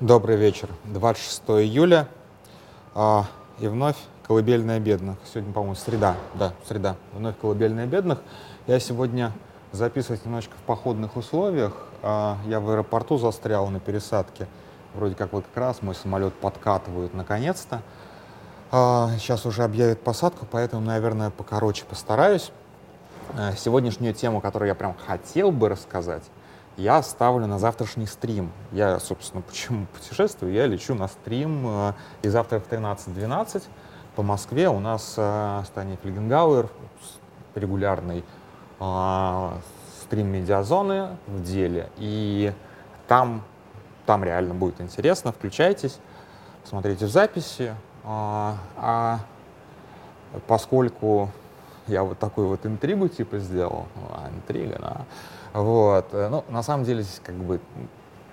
Добрый вечер. 26 июля. А, и вновь колыбельная бедных. Сегодня, по-моему, среда. Да, среда. Вновь колыбельная бедных. Я сегодня записываюсь немножечко в походных условиях. А, я в аэропорту застрял на пересадке. Вроде как вот как раз мой самолет подкатывают наконец-то. А, сейчас уже объявят посадку, поэтому, наверное, покороче постараюсь. А, сегодняшнюю тему, которую я прям хотел бы рассказать, я оставлю на завтрашний стрим. Я, собственно, почему путешествую? Я лечу на стрим, э, и завтра в 13.12 по Москве у нас э, станет Фельгенгауэр, регулярный э, стрим медиазоны в деле. И там, там реально будет интересно. Включайтесь, смотрите в записи. А поскольку я вот такую вот интригу типа сделал, а, интрига, да, вот. Э, ну, на самом деле здесь как бы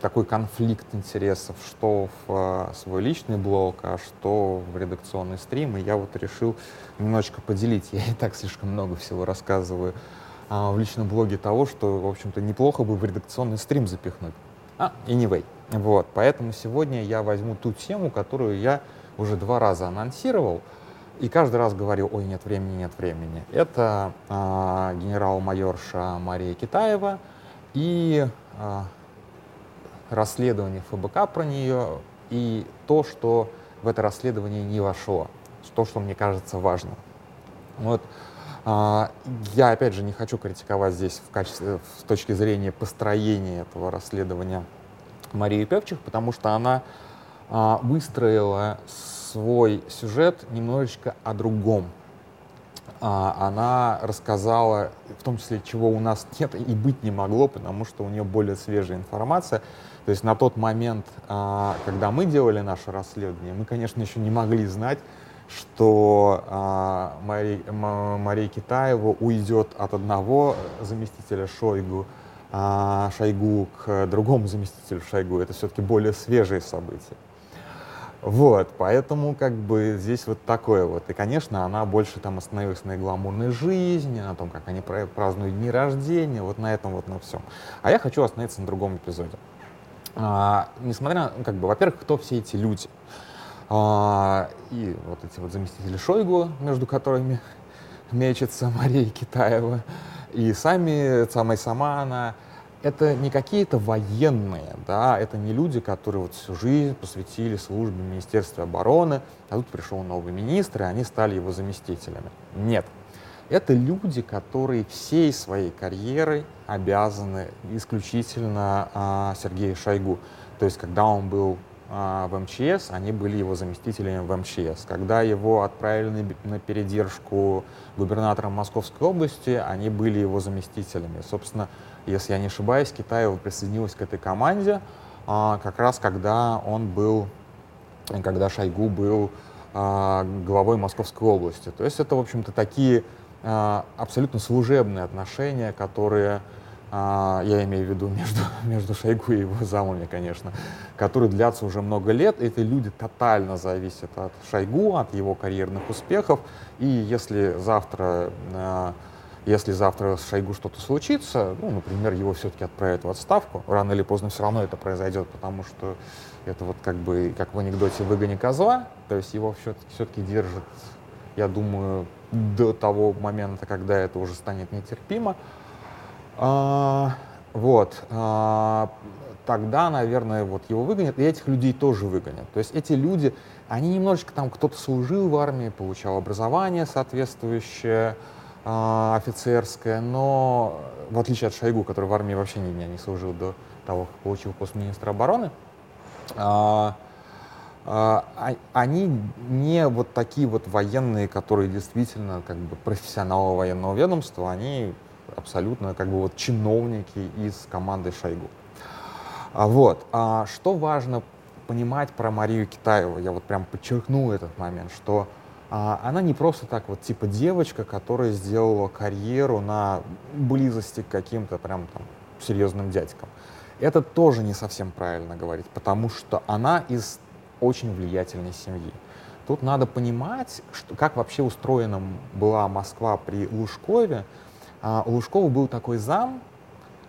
такой конфликт интересов, что в э, свой личный блог, а что в редакционный стрим. И я вот решил немножечко поделить. Я и так слишком много всего рассказываю а, в личном блоге того, что, в общем-то, неплохо бы в редакционный стрим запихнуть. А, anyway. Вот. Поэтому сегодня я возьму ту тему, которую я уже два раза анонсировал. И каждый раз говорил, ой, нет времени, нет времени. Это э, генерал-майорша Мария Китаева и э, расследование ФБК про нее, и то, что в это расследование не вошло, то, что мне кажется важным. Вот. Uh, я, опять же, не хочу критиковать здесь в качестве, с точки зрения построения этого расследования Марии Певчих, потому что она выстроила свой сюжет немножечко о другом. А, она рассказала, в том числе, чего у нас нет и быть не могло, потому что у нее более свежая информация. То есть на тот момент, а, когда мы делали наше расследование, мы, конечно, еще не могли знать, что а, Мария, Мария Китаева уйдет от одного заместителя Шойгу, а, Шойгу к другому заместителю Шойгу. Это все-таки более свежие события. Вот, поэтому как бы здесь вот такое вот. И, конечно, она больше там остановилась на гламурной жизни, на том, как они празднуют дни рождения, вот на этом вот на всем. А я хочу остановиться на другом эпизоде. А, несмотря на, ну, как бы, во-первых, кто все эти люди? А, и вот эти вот заместители Шойгу, между которыми мечется Мария Китаева, и сами, самая сама она, это не какие-то военные, да, это не люди, которые вот всю жизнь посвятили службе Министерства обороны, а тут пришел новый министр, и они стали его заместителями. Нет. Это люди, которые всей своей карьерой обязаны исключительно а, Сергею Шойгу. То есть, когда он был а, в МЧС, они были его заместителями в МЧС. Когда его отправили на, передержку губернатором Московской области, они были его заместителями. Собственно, если я не ошибаюсь, Китаева присоединилась к этой команде а, как раз когда он был, когда Шойгу был а, главой Московской области. То есть это, в общем-то, такие а, абсолютно служебные отношения, которые я имею в виду между, между Шойгу и его замами, конечно, которые длятся уже много лет. Эти люди тотально зависят от Шойгу, от его карьерных успехов. И если завтра если завтра с Шойгу что-то случится, ну, например, его все-таки отправят в отставку, рано или поздно все равно это произойдет, потому что это вот как бы, как в анекдоте «выгони козла», то есть его все-таки, все-таки держат, я думаю, до того момента, когда это уже станет нетерпимо. А, вот. А, тогда, наверное, вот его выгонят, и этих людей тоже выгонят. То есть эти люди, они немножечко там, кто-то служил в армии, получал образование соответствующее, а, офицерская, но в отличие от Шойгу, который в армии вообще ни дня не служил до того, как получил пост министра обороны, а, а, они не вот такие вот военные, которые действительно как бы профессионалы военного ведомства, они абсолютно как бы вот чиновники из команды Шойгу. Вот. А, что важно понимать про Марию Китаеву, я вот прям подчеркну этот момент, что а она не просто так вот типа девочка, которая сделала карьеру на близости к каким-то прям там серьезным дядькам. Это тоже не совсем правильно говорить, потому что она из очень влиятельной семьи. Тут надо понимать, что, как вообще устроена была Москва при Лужкове. А, у Лужкова был такой зам,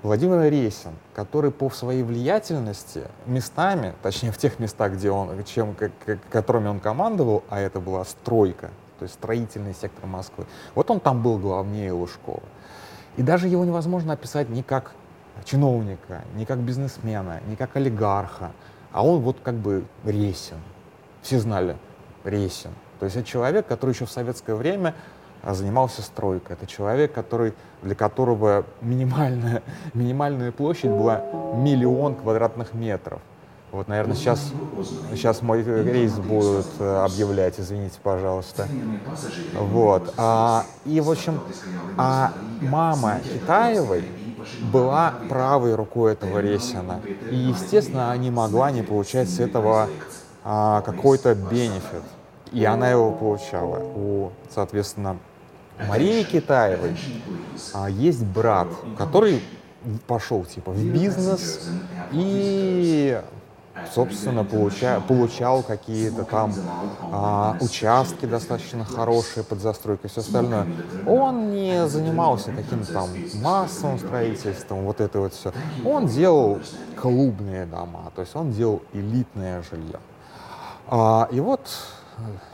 Владимир Ресин, который по своей влиятельности местами, точнее в тех местах, где он, чем, которыми он командовал, а это была стройка, то есть строительный сектор Москвы, вот он там был главнее Лужкова. И даже его невозможно описать ни как чиновника, ни как бизнесмена, ни как олигарха, а он вот как бы Ресин. Все знали Ресин. То есть это человек, который еще в советское время занимался стройкой. Это человек, который, для которого минимальная, минимальная площадь была миллион квадратных метров. Вот, наверное, сейчас, сейчас мой рейс будут объявлять, извините, пожалуйста. Вот. А, и, в общем, а мама Китаевой была правой рукой этого Ресина. И, естественно, не могла не получать с этого а, какой-то бенефит. И она его получала. У, соответственно, Марии Китаевой а, есть брат, который пошел типа в бизнес и собственно, получа, получал какие-то там а, участки достаточно хорошие под застройку и все остальное. Он не занимался каким-то там массовым строительством, вот это вот все. Он делал клубные дома, то есть он делал элитное жилье. А, и вот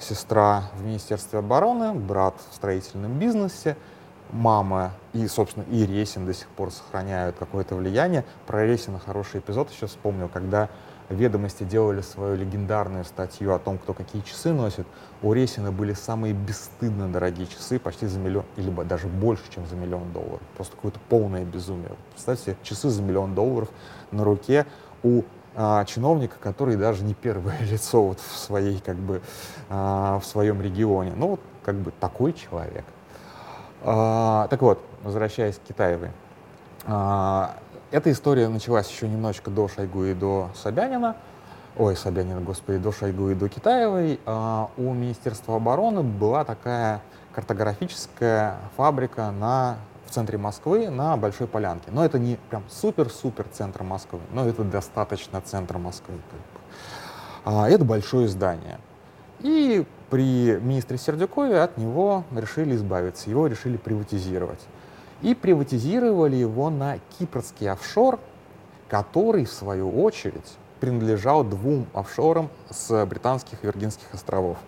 сестра в Министерстве обороны, брат в строительном бизнесе, мама и, собственно, и Ресин до сих пор сохраняют какое-то влияние. Про Ресина хороший эпизод еще вспомнил, когда ведомости делали свою легендарную статью о том, кто какие часы носит. У Ресина были самые бесстыдно дорогие часы, почти за миллион, или даже больше, чем за миллион долларов. Просто какое-то полное безумие. Представьте, часы за миллион долларов на руке у а, чиновника, который даже не первое лицо вот в своей как бы а, в своем регионе. Ну вот как бы такой человек. А, так вот, возвращаясь к Китаевой. А, эта история началась еще немножечко до Шойгу и до Собянина. Ой, Собянина, господи, до Шойгу и до Китаевой. А, у Министерства обороны была такая картографическая фабрика на центре Москвы на Большой Полянке. Но это не прям супер-супер центр Москвы, но это достаточно центр Москвы. А, это большое здание. И при министре Сердюкове от него решили избавиться, его решили приватизировать. И приватизировали его на кипрский офшор, который, в свою очередь, принадлежал двум офшорам с британских Виргинских островов.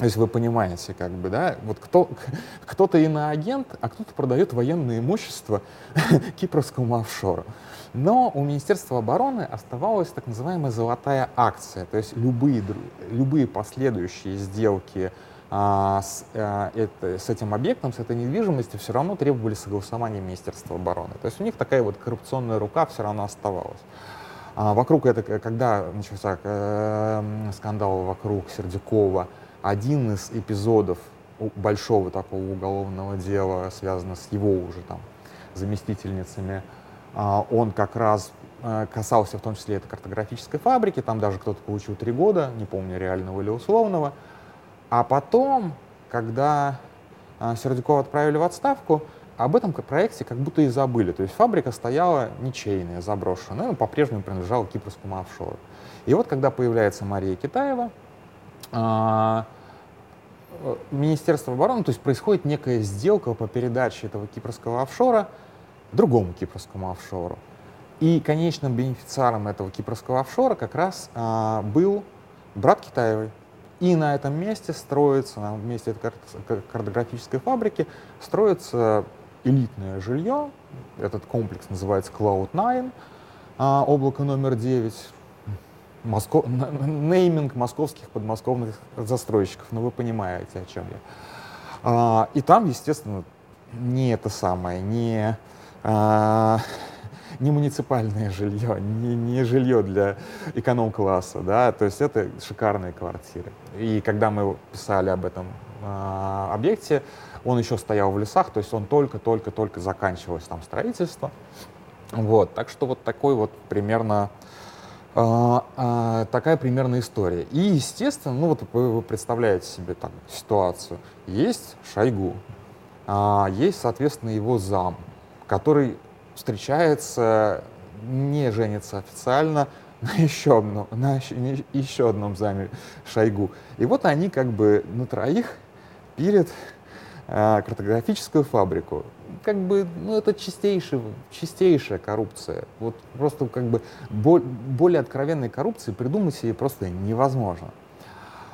То есть вы понимаете, как бы, да, вот кто, кто-то иноагент, а кто-то продает военное имущество кипрскому офшору. Но у Министерства обороны оставалась так называемая золотая акция, то есть любые, любые последующие сделки а, с, а, это, с этим объектом, с этой недвижимостью все равно требовали согласования Министерства обороны. То есть у них такая вот коррупционная рука все равно оставалась. А вокруг этого, когда начался э, скандал вокруг Сердюкова, один из эпизодов большого такого уголовного дела, связанного с его уже там заместительницами, а, он как раз э, касался в том числе этой картографической фабрики, там даже кто-то получил три года, не помню, реального или условного. А потом, когда а, Сердюкова отправили в отставку, об этом проекте как будто и забыли. То есть фабрика стояла ничейная, заброшенная, но по-прежнему принадлежала кипрскому офшору. И вот когда появляется Мария Китаева, Министерство обороны, то есть происходит некая сделка по передаче этого кипрского офшора другому кипрскому офшору. И конечным бенефициаром этого кипрского офшора как раз а, был брат Китаевой. И на этом месте строится, на месте этой картографической фабрики, строится элитное жилье. Этот комплекс называется Cloud9, а, облако номер 9 Моско... нейминг московских подмосковных застройщиков, ну вы понимаете, о чем я. А, и там, естественно, не это самое, не, а, не муниципальное жилье, не, не жилье для эконом-класса, да, то есть это шикарные квартиры. И когда мы писали об этом а, объекте, он еще стоял в лесах, то есть он только-только-только заканчивалось там строительство. Вот, так что вот такой вот примерно а, а, такая примерная история. И, естественно, ну вот вы, вы представляете себе там ситуацию. Есть Шойгу, а, есть, соответственно, его зам, который встречается, не женится официально на еще одном, на еще, еще одном заме Шойгу. И вот они как бы на троих пилят а, картографическую фабрику. Как бы, ну, это чистейшая, чистейшая коррупция. Вот просто как бы более откровенной коррупции придумать себе просто невозможно.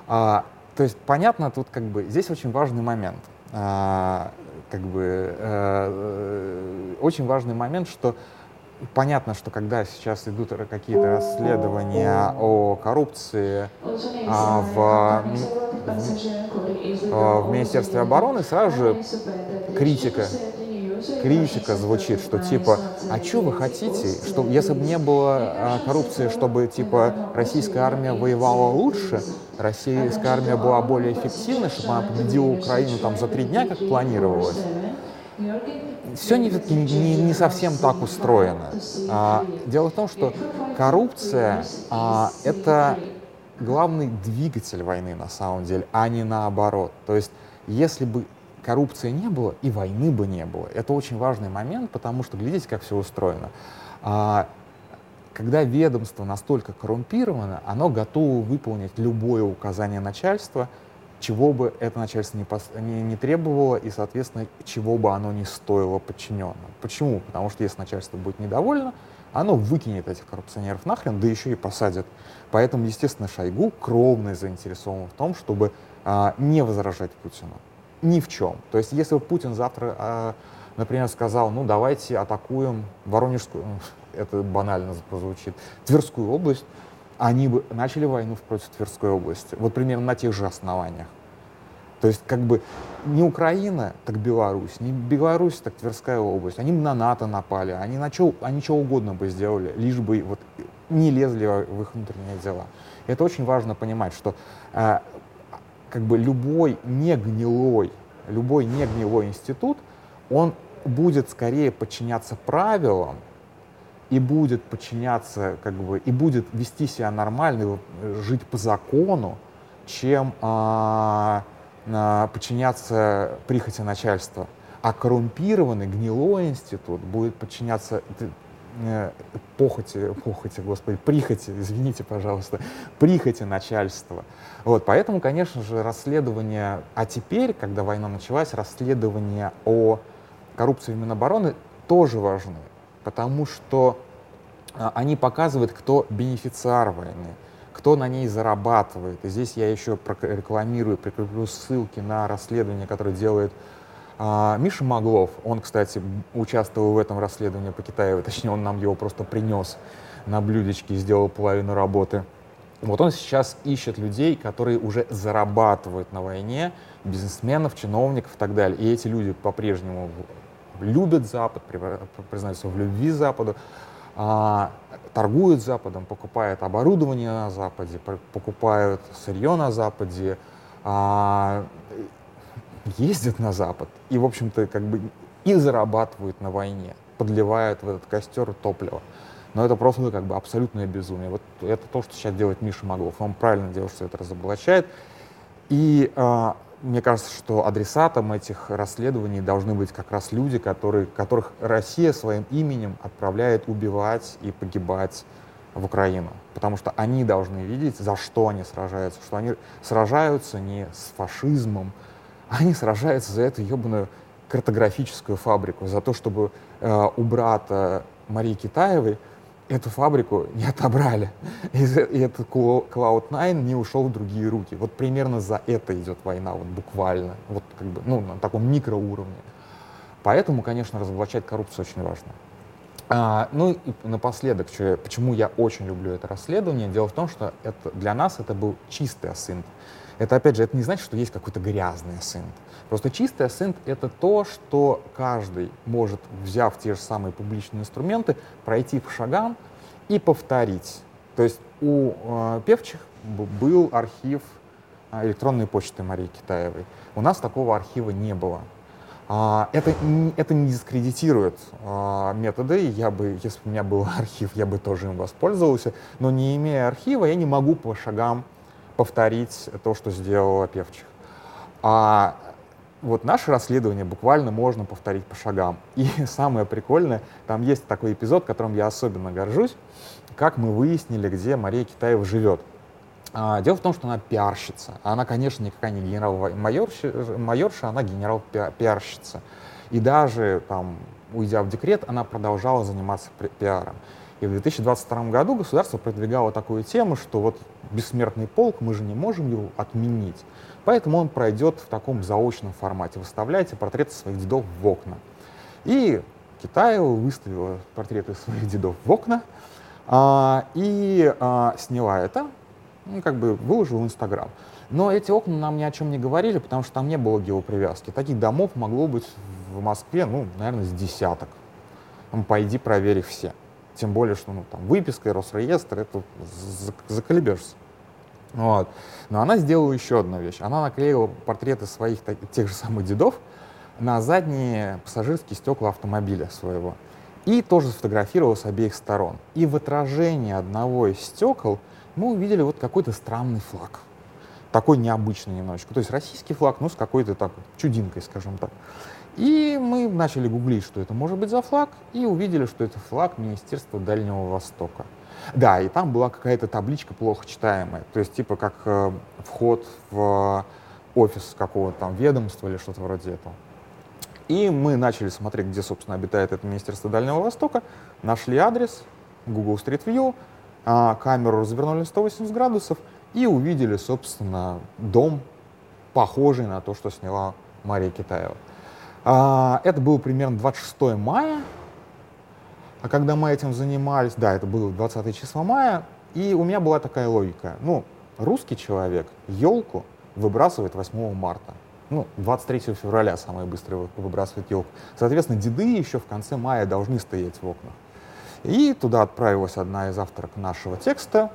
А, то есть, понятно, тут как бы, здесь очень важный момент. А, как бы, а, очень важный момент, что понятно, что когда сейчас идут какие-то расследования о коррупции а, в, в, в Министерстве обороны, сразу же критика критика звучит, что типа, а что вы хотите, что если бы не было а, коррупции, чтобы типа российская армия воевала лучше, российская армия была более эффективной, чтобы она победила Украину там за три дня, как планировалось все не, не, не совсем так устроено. А, дело в том, что коррупция а, — это главный двигатель войны на самом деле, а не наоборот. То есть если бы коррупции не было, и войны бы не было. Это очень важный момент, потому что глядите, как все устроено. А, когда ведомство настолько коррумпировано, оно готово выполнить любое указание начальства — чего бы это начальство не, пос, не, не требовало и, соответственно, чего бы оно не стоило подчиненным. Почему? Потому что если начальство будет недовольно, оно выкинет этих коррупционеров нахрен, да еще и посадит. Поэтому, естественно, Шойгу кровно заинтересован в том, чтобы а, не возражать Путину. Ни в чем. То есть, если бы Путин завтра, а, например, сказал, ну, давайте атакуем Воронежскую, это банально прозвучит, Тверскую область, они бы начали войну против Тверской области. Вот примерно на тех же основаниях. То есть как бы не Украина, так Беларусь, не Беларусь, так Тверская область. Они бы на НАТО напали, они, на чё, они что угодно бы сделали, лишь бы вот не лезли в их внутренние дела. Это очень важно понимать, что э, как бы любой негнилой, любой негнилой институт, он будет скорее подчиняться правилам, и будет подчиняться, как бы, и будет вести себя нормально, жить по закону, чем а, а, подчиняться прихоти начальства. А коррумпированный, гнилой институт будет подчиняться э, похоти, похоти, господи, прихоти, извините, пожалуйста, прихоти начальства. Вот, поэтому, конечно же, расследование, а теперь, когда война началась, расследование о коррупции в Минобороны тоже важны потому что а, они показывают, кто бенефициар войны, кто на ней зарабатывает. И здесь я еще рекламирую, прикреплю ссылки на расследование, которое делает а, Миша Маглов. Он, кстати, участвовал в этом расследовании по Китаю, точнее, он нам его просто принес на блюдечке и сделал половину работы. Вот он сейчас ищет людей, которые уже зарабатывают на войне, бизнесменов, чиновников и так далее. И эти люди по-прежнему любят Запад, признаются в любви Западу, а, торгуют Западом, покупают оборудование на Западе, покупают сырье на Западе, а, ездят на Запад и, в общем-то, как бы и зарабатывают на войне, подливают в этот костер топливо. Но это просто как бы абсолютное безумие. Вот это то, что сейчас делает Миша Маглов. Он правильно делает, что это разоблачает. И а, мне кажется, что адресатом этих расследований должны быть как раз люди, которые, которых Россия своим именем отправляет убивать и погибать в Украину. Потому что они должны видеть, за что они сражаются, что они сражаются не с фашизмом, они сражаются за эту ебаную картографическую фабрику, за то, чтобы э, у брата Марии Китаевой эту фабрику не отобрали. И, и этот Cloud9 не ушел в другие руки. Вот примерно за это идет война, вот буквально. Вот как бы, ну, на таком микроуровне. Поэтому, конечно, разоблачать коррупцию очень важно. А, ну и напоследок, почему я очень люблю это расследование. Дело в том, что это, для нас это был чистый асинт. Это, опять же, это не значит, что есть какой-то грязный асинт. Просто чистый асинт — это то, что каждый может, взяв те же самые публичные инструменты, пройти по шагам и повторить. То есть у э, певчих был архив э, электронной почты Марии Китаевой. У нас такого архива не было. А, это, это не дискредитирует а, методы. Я бы, если бы у меня был архив, я бы тоже им воспользовался. Но не имея архива, я не могу по шагам повторить то, что сделала Певчих. А вот наше расследование буквально можно повторить по шагам. И самое прикольное, там есть такой эпизод, которым я особенно горжусь, как мы выяснили, где Мария Китаева живет. А, дело в том, что она пиарщица. Она, конечно, никакая не генерал-майорша, майорша, она генерал-пиарщица. И даже там, уйдя в декрет, она продолжала заниматься пиаром. И в 2022 году государство продвигало такую тему, что вот бессмертный полк, мы же не можем его отменить. Поэтому он пройдет в таком заочном формате. Выставляйте портреты своих дедов в окна. И Китаева выставила портреты своих дедов в окна а, и а, сняла это, ну, как бы выложила в Инстаграм. Но эти окна нам ни о чем не говорили, потому что там не было геопривязки. Таких домов могло быть в Москве, ну, наверное, с десяток. Там, пойди проверь все. Тем более, что ну, там, выписка и Росреестр, это заколебешься. Вот. Но она сделала еще одну вещь. Она наклеила портреты своих тех же самых дедов на задние пассажирские стекла автомобиля своего. И тоже сфотографировала с обеих сторон. И в отражении одного из стекол мы увидели вот какой-то странный флаг. Такой необычный немножечко. То есть российский флаг, ну, с какой-то так чудинкой, скажем так. И мы начали гуглить, что это может быть за флаг, и увидели, что это флаг Министерства Дальнего Востока. Да, и там была какая-то табличка плохо читаемая, то есть типа как э, вход в офис какого-то там ведомства или что-то вроде этого. И мы начали смотреть, где, собственно, обитает это Министерство Дальнего Востока, нашли адрес, Google Street View, э, камеру развернули 180 градусов и увидели, собственно, дом, похожий на то, что сняла Мария Китаева. Э, это было примерно 26 мая а когда мы этим занимались, да, это было 20 числа мая, и у меня была такая логика. Ну, русский человек елку выбрасывает 8 марта. Ну, 23 февраля самое быстрое выбрасывает елку. Соответственно, деды еще в конце мая должны стоять в окнах. И туда отправилась одна из авторок нашего текста,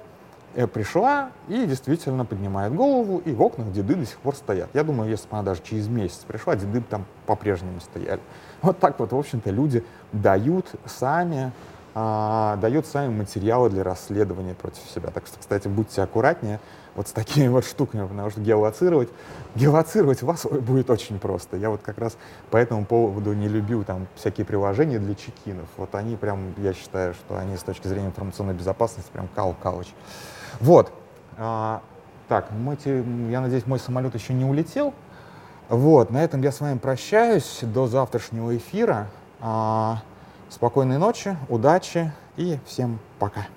пришла и действительно поднимает голову, и в окнах деды до сих пор стоят. Я думаю, если бы она даже через месяц пришла, деды там по-прежнему стояли. Вот так вот, в общем-то, люди дают сами, а, дают сами материалы для расследования против себя. Так что, кстати, будьте аккуратнее вот с такими вот штуками, потому что геолоцировать, геолоцировать вас будет очень просто. Я вот как раз по этому поводу не любил там всякие приложения для чекинов. Вот они прям, я считаю, что они с точки зрения информационной безопасности прям кал-калыч. Вот. А, так, мы, я надеюсь, мой самолет еще не улетел. Вот, на этом я с вами прощаюсь до завтрашнего эфира. А, спокойной ночи, удачи и всем пока.